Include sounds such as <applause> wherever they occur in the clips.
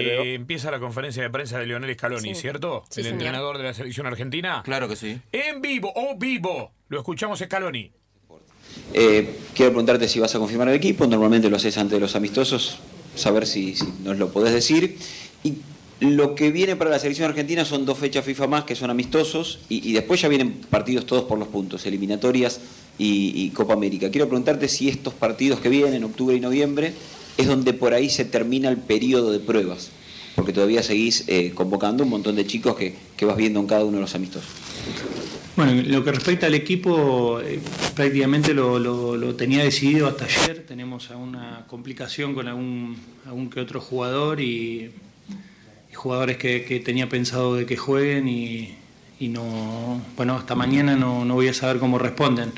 Eh, empieza la conferencia de prensa de Leonel Scaloni, ¿cierto? el entrenador de la selección argentina. Claro que sí. En vivo, o vivo. Lo escuchamos Scaloni. Eh, quiero preguntarte si vas a confirmar el equipo. Normalmente lo haces antes de los amistosos. Saber si, nos lo podés decir. Y lo que viene para la selección argentina son dos fechas FIFA más que son amistosos. Y, después ya vienen partidos todos por los puntos, eliminatorias y, y Copa América. Quiero preguntarte si estos partidos que vienen, en octubre y noviembre, es donde por ahí se termina el periodo de pruebas, porque todavía seguís eh, convocando un montón de chicos que, vas viendo en cada uno de los amistosos. Bueno, lo que respecta al equipo, eh, prácticamente lo, tenía decidido hasta ayer. Tenemos alguna complicación con algún, algún que otro jugador y, jugadores que, tenía pensado de que jueguen y, no, bueno, hasta mañana no, voy a saber cómo responden.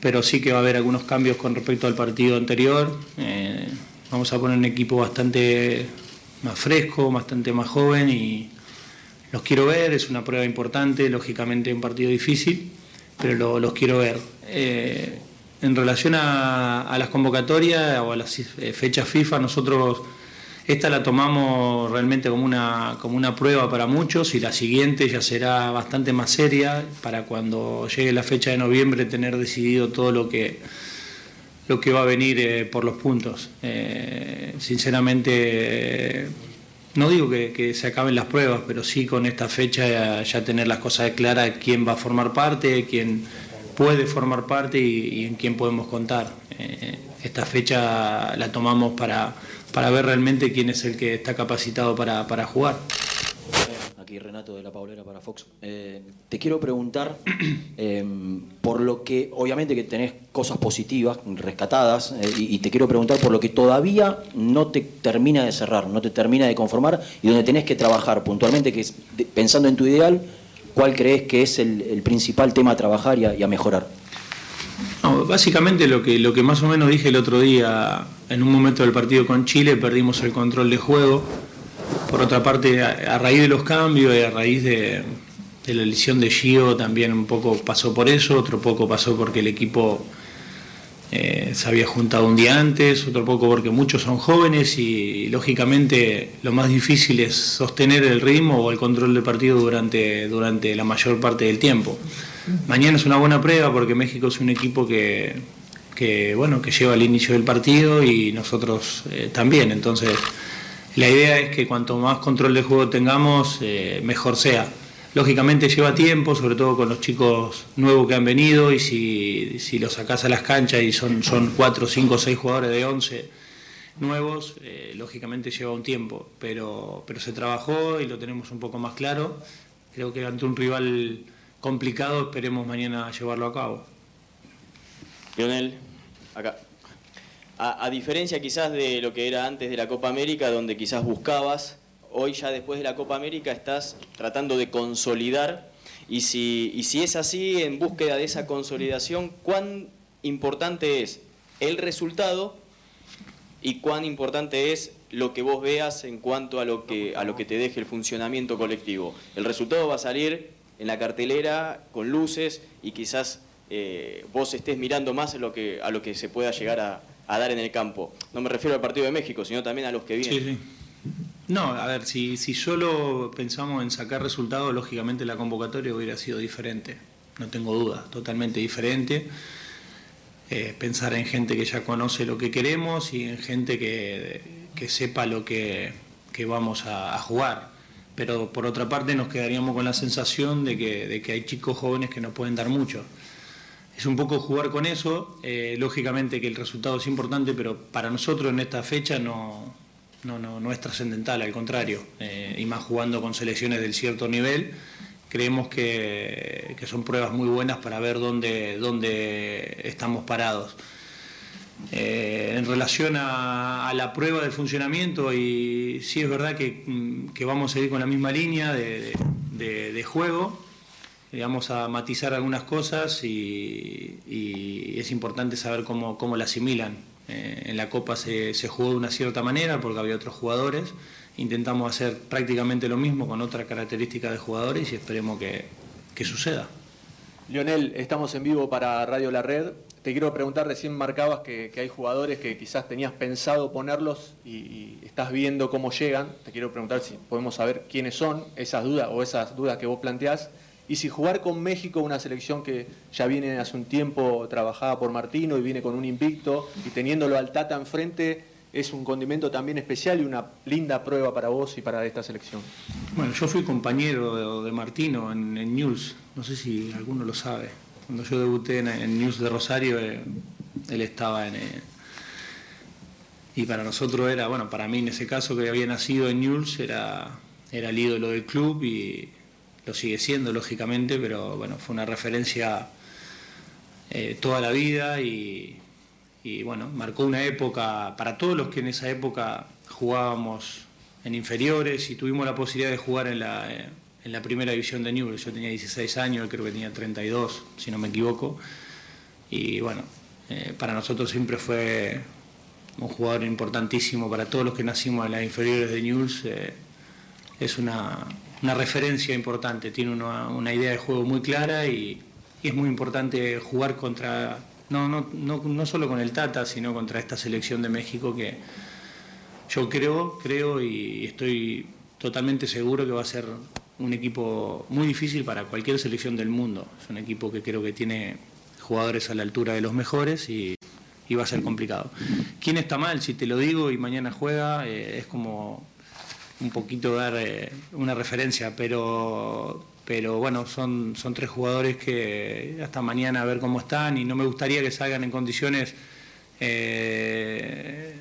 Pero sí que va a haber algunos cambios con respecto al partido anterior. Eh, Vamos a poner un equipo bastante más fresco, bastante más joven y los quiero ver, es una prueba importante, lógicamente un partido difícil, pero los quiero ver. Eh, en relación a, las convocatorias o a las eh, fechas FIFA, nosotros esta la tomamos realmente como una, como una prueba para muchos y la siguiente ya será bastante más seria para cuando llegue la fecha de noviembre tener decidido todo lo que lo que va a venir eh, por los puntos. Eh, sinceramente, no digo que, se acaben las pruebas, pero sí con esta fecha ya, tener las cosas claras, quién va a formar parte, quién puede formar parte y, en quién podemos contar. Eh, esta fecha la tomamos para, para ver realmente quién es el que está capacitado para, para jugar aquí Renato de la Paulera para Fox. Eh, te quiero preguntar <clears throat> eh, por lo que, obviamente que tenés cosas positivas, rescatadas, eh, y, te quiero preguntar por lo que todavía no te termina de cerrar, no te termina de conformar y donde tenés que trabajar puntualmente, que es, pensando en tu ideal, ¿cuál crees que es el, principal tema a trabajar y a, mejorar? básicamente lo que, lo que más o menos dije el otro día, en un momento del partido con Chile, perdimos el control de juego por otra parte, a, raíz de los cambios y a raíz de, la elección de Gio también un poco pasó por eso, otro poco pasó porque el equipo eh, se había juntado un día antes, otro poco porque muchos son jóvenes y, lógicamente lo más difícil es sostener el ritmo o el control del partido durante, durante la mayor parte del tiempo. Mañana es una buena prueba porque México es un equipo que, bueno, que lleva el inicio del partido y nosotros eh, también, entonces la idea es que cuanto más control de juego tengamos, eh, mejor sea. Lógicamente lleva tiempo, sobre todo con los chicos nuevos que han venido, y si, los sacás a las canchas y son, son 4, 5, 6 jugadores de 11 nuevos, eh, lógicamente lleva un tiempo, pero, pero se trabajó y lo tenemos un poco más claro. Creo que ante un rival complicado esperemos mañana llevarlo a cabo. Lionel, acá a, diferencia quizás de lo que era antes de la Copa América, donde quizás buscabas, hoy ya después de la Copa América estás tratando de consolidar y si, y si es así, en búsqueda de esa consolidación, ¿cuán importante es el resultado y cuán importante es lo que vos veas en cuanto a lo que, a lo que te deje el funcionamiento colectivo? El resultado va a salir en la cartelera con luces y quizás eh, vos estés mirando más a lo que, a lo que se pueda llegar a, a dar en el campo. No me refiero al partido de México, sino también a los que vienen. Sí, sí. No, a ver, si, si solo pensamos en sacar resultados, lógicamente la convocatoria hubiera sido diferente. No tengo duda, totalmente diferente. Eh, pensar en gente que ya conoce lo que queremos y en gente que, sepa lo que, vamos a, jugar. Pero por otra parte nos quedaríamos con la sensación de que, de que hay chicos jóvenes que nos pueden dar mucho es un poco jugar con eso. Eh, lógicamente que el resultado es importante, pero para nosotros en esta fecha no, no, es trascendental, al contrario. Eh, y más jugando con selecciones del cierto nivel, creemos que, son pruebas muy buenas para ver dónde, dónde estamos parados. Eh, en relación a, la prueba del funcionamiento, y sí es verdad que, vamos a ir con la misma línea de, de juego vamos a matizar algunas cosas y, es importante saber cómo, cómo la asimilan. Eh, en la Copa se, jugó de una cierta manera porque había otros jugadores. Intentamos hacer prácticamente lo mismo con otra característica de jugadores y esperemos que, que suceda. Lionel, estamos en vivo para Radio La Red. te quiero preguntar, recién marcabas que, hay jugadores que quizás tenías pensado ponerlos y, estás viendo cómo llegan. Te quiero preguntar si podemos saber quiénes son esas dudas o esas dudas que vos planteás. Y si jugar con México, una selección que ya viene hace un tiempo trabajada por Martino y viene con un invicto y teniéndolo al Tata enfrente, es un condimento también especial y una linda prueba para vos y para esta selección. Bueno, yo fui compañero de, Martino en, en News, no sé si alguno lo sabe. Cuando yo debuté en, News de Rosario, eh, él estaba en... Eh, y para nosotros era, bueno, para mí en ese caso que había nacido en News, era, era el ídolo del club y lo sigue siendo, lógicamente, pero bueno, fue una referencia eh, toda la vida y, bueno, marcó una época para todos los que en esa época jugábamos en inferiores y tuvimos la posibilidad de jugar en la, en la primera división de Newell's. Yo tenía 16 años, creo que tenía 32, si no me equivoco. Y bueno, eh, para nosotros siempre fue un jugador importantísimo, para todos los que nacimos en las inferiores de Newell's. Es una, referencia importante, tiene una, idea de juego muy clara y, es muy importante jugar contra, no, no, no, no solo con el Tata, sino contra esta selección de México que yo creo, creo y estoy totalmente seguro que va a ser un equipo muy difícil para cualquier selección del mundo. Es un equipo que creo que tiene jugadores a la altura de los mejores y, va a ser complicado. ¿Quién está mal? Si te lo digo y mañana juega, eh, es como un poquito dar eh, una referencia, pero, pero bueno, son, son tres jugadores que hasta mañana a ver cómo están y no me gustaría que salgan en condiciones eh,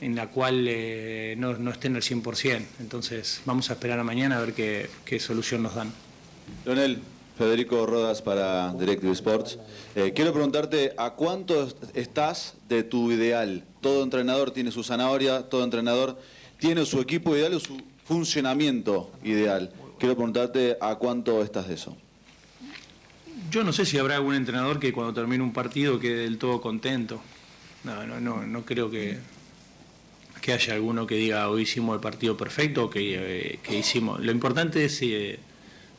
en la cual eh, no, no, estén al 100%. Entonces vamos a esperar a mañana a ver qué, qué solución nos dan. Leonel, Federico Rodas para Directive Sports. Quiero preguntarte, ¿a cuánto estás de tu ideal? Todo entrenador tiene su zanahoria, todo entrenador tiene su equipo ideal o su funcionamiento ideal. Quiero preguntarte, ¿a cuánto estás de eso? Yo no sé si habrá algún entrenador que cuando termine un partido quede del todo contento. No, no, no, no creo que, que haya alguno que diga hoy hicimos el partido perfecto que, eh, hicimos. Lo importante es, eh,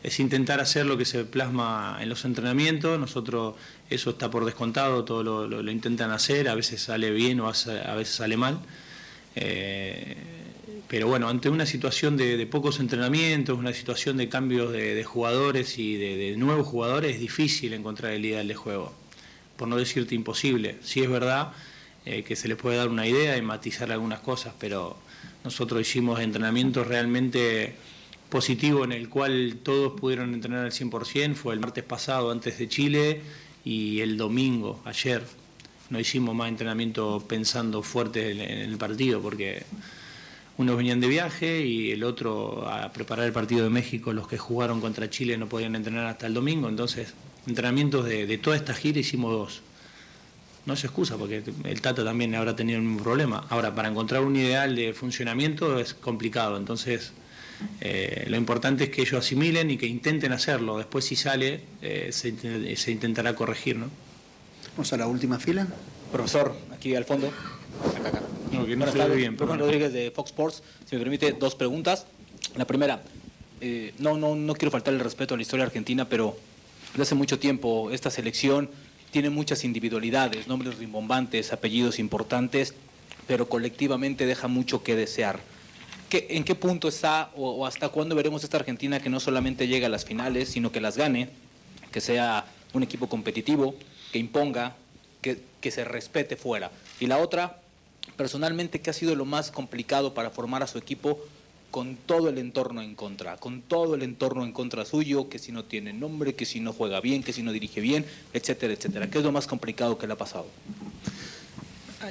es intentar hacer lo que se plasma en los entrenamientos. Nosotros eso está por descontado, todo lo, intentan hacer, a veces sale bien o a veces sale mal. Eh, pero bueno, ante una situación de, pocos entrenamientos, una situación de cambios de, jugadores y de, nuevos jugadores, es difícil encontrar el ideal de juego. Por no decirte imposible. Si es verdad eh, que se les puede dar una idea y matizar algunas cosas, pero nosotros hicimos entrenamientos realmente positivos en el cual todos pudieron entrenar al 100%, fue el martes pasado antes de Chile y el domingo, ayer, no hicimos más entrenamiento pensando fuerte en el partido porque unos venían de viaje y el otro a preparar el partido de México, los que jugaron contra Chile no podían entrenar hasta el domingo, entonces entrenamientos de, de toda esta gira hicimos dos no se excusa porque el Tata también habrá tenido un problema. Ahora, para encontrar un ideal de funcionamiento es complicado, entonces eh, lo importante es que ellos asimilen y que intenten hacerlo. Después si sale, eh, se, intentará corregir. ¿no? Vamos a la última fila. Profesor, aquí al fondo. Acá, acá. No, que no se bien. Pero Rodríguez de Fox Sports, si me permite, dos preguntas. La primera, eh, no, no, no quiero faltar el respeto a la historia argentina, pero desde hace mucho tiempo esta selección tiene muchas individualidades, nombres rimbombantes, apellidos importantes, pero colectivamente deja mucho que desear. ¿Qué, ¿En qué punto está o, hasta cuándo veremos esta Argentina que no solamente llega a las finales, sino que las gane, que sea un equipo competitivo, que imponga, que, que se respete fuera? Y la otra, personalmente, ¿qué ha sido lo más complicado para formar a su equipo con todo el entorno en contra, con todo el entorno en contra suyo, que si no tiene nombre, que si no juega bien, que si no dirige bien, etcétera, etcétera. ¿Qué es lo más complicado que le ha pasado?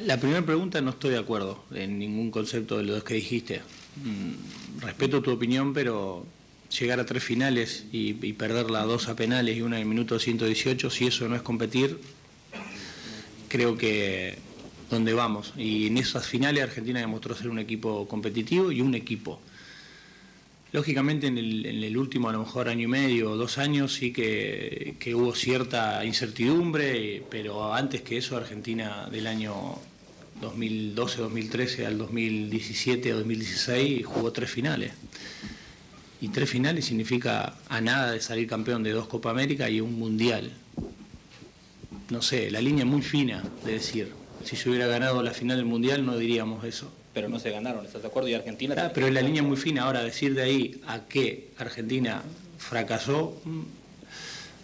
La primera pregunta no estoy de acuerdo en ningún concepto de lo que dijiste. Mm, respeto tu opinión, pero llegar a tres finales y, perderla dos a penales y una en el minuto 118, si eso no es competir, creo que donde vamos. Y en esas finales Argentina demostró ser un equipo competitivo y un equipo. Lógicamente en el, último a lo mejor año y medio o dos años sí que, hubo cierta incertidumbre, pero antes que eso Argentina del año 2012-2013 al 2017-2016 jugó tres finales. Y tres finales significa a nada de salir campeón de dos Copa América y un Mundial. no sé, la línea muy fina de decir, si yo hubiera ganado la final del Mundial no diríamos eso. Pero no se ganaron, ¿estás de acuerdo? Y Argentina... Ah, pero es la línea muy fina. Ahora, decir de ahí a que Argentina fracasó mm,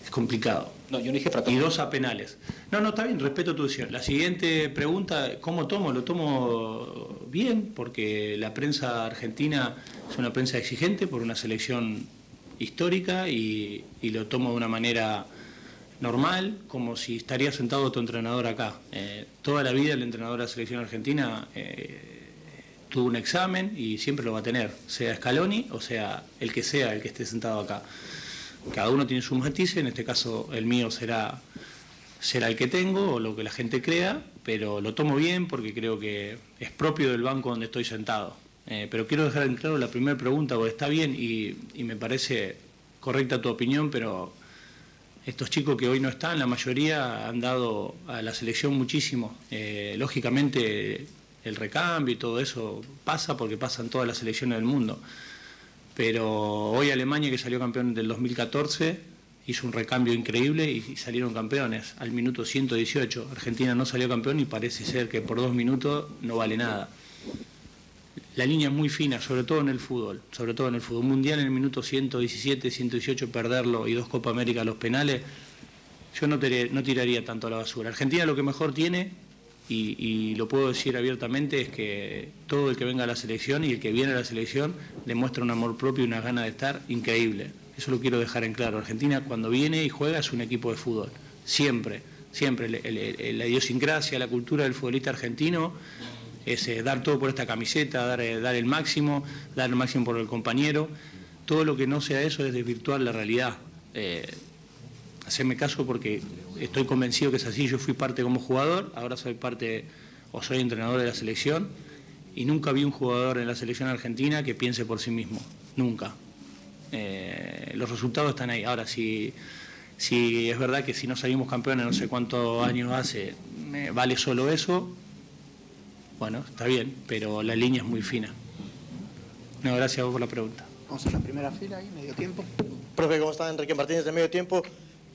es complicado. No, yo no dije fracasó. Y dos a penales. No, no, está bien, respeto tu decisión. La siguiente pregunta, ¿cómo tomo? Lo tomo bien, porque la prensa argentina es una prensa exigente por una selección histórica y, lo tomo de una manera normal, como si estaría sentado tu entrenador acá. Eh, toda la vida el entrenador de la selección argentina eh, tuvo un examen y siempre lo va a tener, sea Scaloni o sea el que sea el que esté sentado acá. Cada uno tiene sus matices, en este caso el mío será, será el que tengo o lo que la gente crea, pero lo tomo bien porque creo que es propio del banco donde estoy sentado. Eh, pero quiero dejar en claro la primera pregunta, porque está bien y, me parece correcta tu opinión, pero estos chicos que hoy no están, la mayoría han dado a la selección muchísimo. Eh, lógicamente el recambio y todo eso pasa porque pasan todas las selecciones del mundo. Pero hoy Alemania, que salió campeón del 2014, hizo un recambio increíble y salieron campeones al minuto 118. Argentina no salió campeón y parece ser que por dos minutos no vale nada. La línea es muy fina, sobre todo en el fútbol, sobre todo en el fútbol mundial en el minuto 117, 118 perderlo y dos Copa América los penales, yo no, tiraría tanto a la basura. Argentina lo que mejor tiene y, lo puedo decir abiertamente, es que todo el que venga a la selección y el que viene a la selección demuestra un amor propio y una gana de estar increíble. Eso lo quiero dejar en claro. Argentina cuando viene y juega es un equipo de fútbol, siempre, siempre. la idiosincrasia, la cultura del futbolista argentino es eh, dar todo por esta camiseta, dar, eh, dar el máximo, dar el máximo por el compañero. Todo lo que no sea eso es desvirtuar la realidad. Eh, hacerme caso porque estoy convencido que es así. Yo fui parte como jugador, ahora soy parte o soy entrenador de la selección y nunca vi un jugador en la selección argentina que piense por sí mismo. Nunca. Eh, los resultados están ahí. Ahora, si, si es verdad que si no salimos campeones no sé cuántos años hace, vale solo eso, bueno, está bien, pero la línea es muy fina. No, gracias a vos por la pregunta. Vamos a la primera fila ahí, medio tiempo. Profe, ¿cómo está Enrique Martínez de medio tiempo?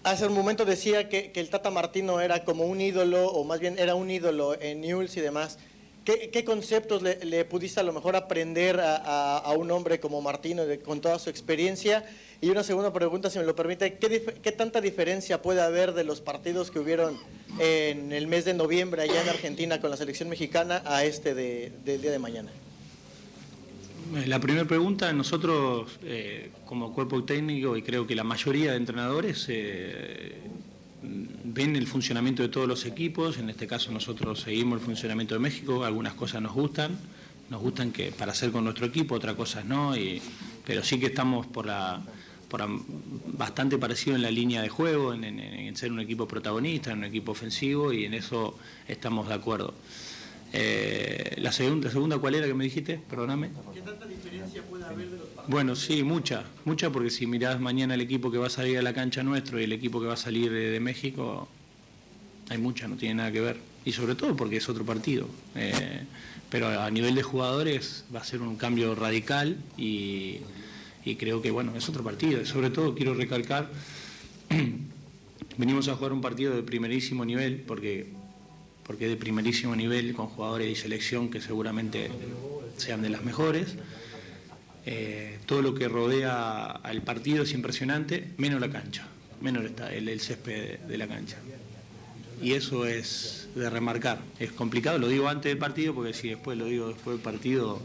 Hace un momento decía que, el Tata Martino era como un ídolo, o más bien era un ídolo en Newell's y demás. ¿Qué, conceptos le, pudiste a lo mejor aprender a, un hombre como Martino con toda su experiencia? Y una segunda pregunta, si me lo permite, ¿qué, tanta diferencia puede haber de los partidos que hubieron en el mes de noviembre allá en Argentina con la selección mexicana a este del día de mañana? Eh, la primera pregunta, nosotros eh, como cuerpo técnico y creo que la mayoría de entrenadores eh, ven el funcionamiento de todos los equipos, en este caso nosotros seguimos el funcionamiento de México, algunas cosas nos gustan, nos gustan que para hacer con nuestro equipo, otras cosas no, pero sí que estamos por la, bastante parecido en la línea de juego, en, ser un equipo protagonista, en un equipo ofensivo y en eso estamos de acuerdo. Eh, la segunda, segunda, ¿cuál era que me dijiste? Perdóname. ¿Qué tanta diferencia puede haber de los partidos? Bueno, sí, mucha, mucha, porque si mirás mañana el equipo que va a salir a la cancha nuestro y el equipo que va a salir de, México, hay mucha, no tiene nada que ver. Y sobre todo porque es otro partido. Eh, pero a nivel de jugadores va a ser un cambio radical y, y creo que, bueno, es otro partido. Y sobre todo quiero recalcar, <clears throat> venimos a jugar un partido de primerísimo nivel, porque porque de primerísimo nivel, con jugadores de selección que seguramente sean de las mejores. Eh, todo lo que rodea al partido es impresionante, menos la cancha, menos el, el césped de, la cancha. Y eso es de remarcar. Es complicado, lo digo antes del partido, porque si después lo digo después del partido,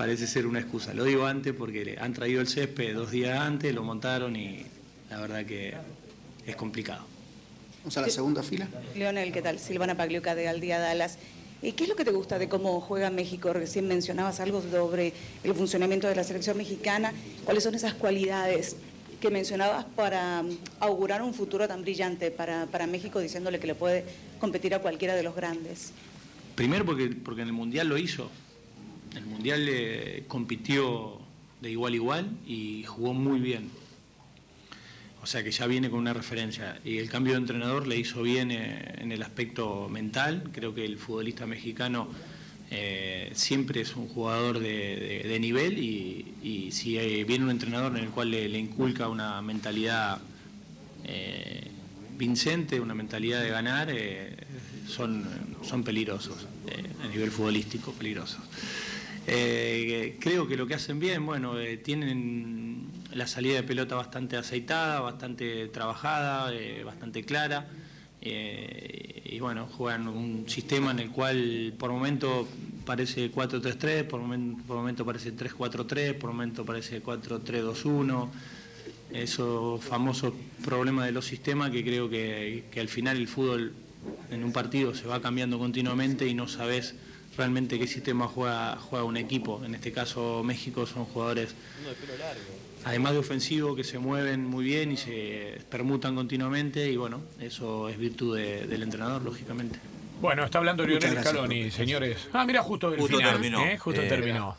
parece ser una excusa. Lo digo antes porque han traído el césped dos días antes, lo montaron y la verdad que es complicado. Vamos a la segunda fila. Leonel, ¿qué tal? Silvana Pagliuca de Al Día Dallas. ¿Y qué es lo que te gusta de cómo juega México? Recién mencionabas algo sobre el funcionamiento de la selección mexicana. ¿Cuáles son esas cualidades que mencionabas para um, augurar un futuro tan brillante para, México, diciéndole que le puede competir a cualquiera de los grandes? Primero porque, porque en el Mundial lo hizo. El Mundial eh, compitió de igual a igual y jugó muy bien. O sea que ya viene con una referencia. Y el cambio de entrenador le hizo bien eh, en el aspecto mental. Creo que el futbolista mexicano eh, siempre es un jugador de, nivel y, si viene un entrenador en el cual le, inculca una mentalidad eh, convincente, una mentalidad de ganar, eh, son, son peligrosos, eh, a nivel futbolístico, peligrosos. Creo que lo que hacen bien, bueno, tienen la salida de pelota bastante aceitada, bastante trabajada, bastante clara. y bueno, juegan un sistema en el cual por momento parece 4-3-3, por momento, por momento parece 3-4-3, por momento parece 4-3-2-1 esos famosos problemas de los sistemas que creo que, al final el fútbol en un partido se va cambiando continuamente y no sabes realmente qué sistema juega, juega un equipo. En este caso México son jugadores, además de ofensivo, que se mueven muy bien y se permutan continuamente y bueno, eso es virtud del entrenador, lógicamente. Bueno, está hablando Lionel Scaloni, señores. Ah, mira, justo el justo final, terminó. ¿eh? Justo Eh, terminó.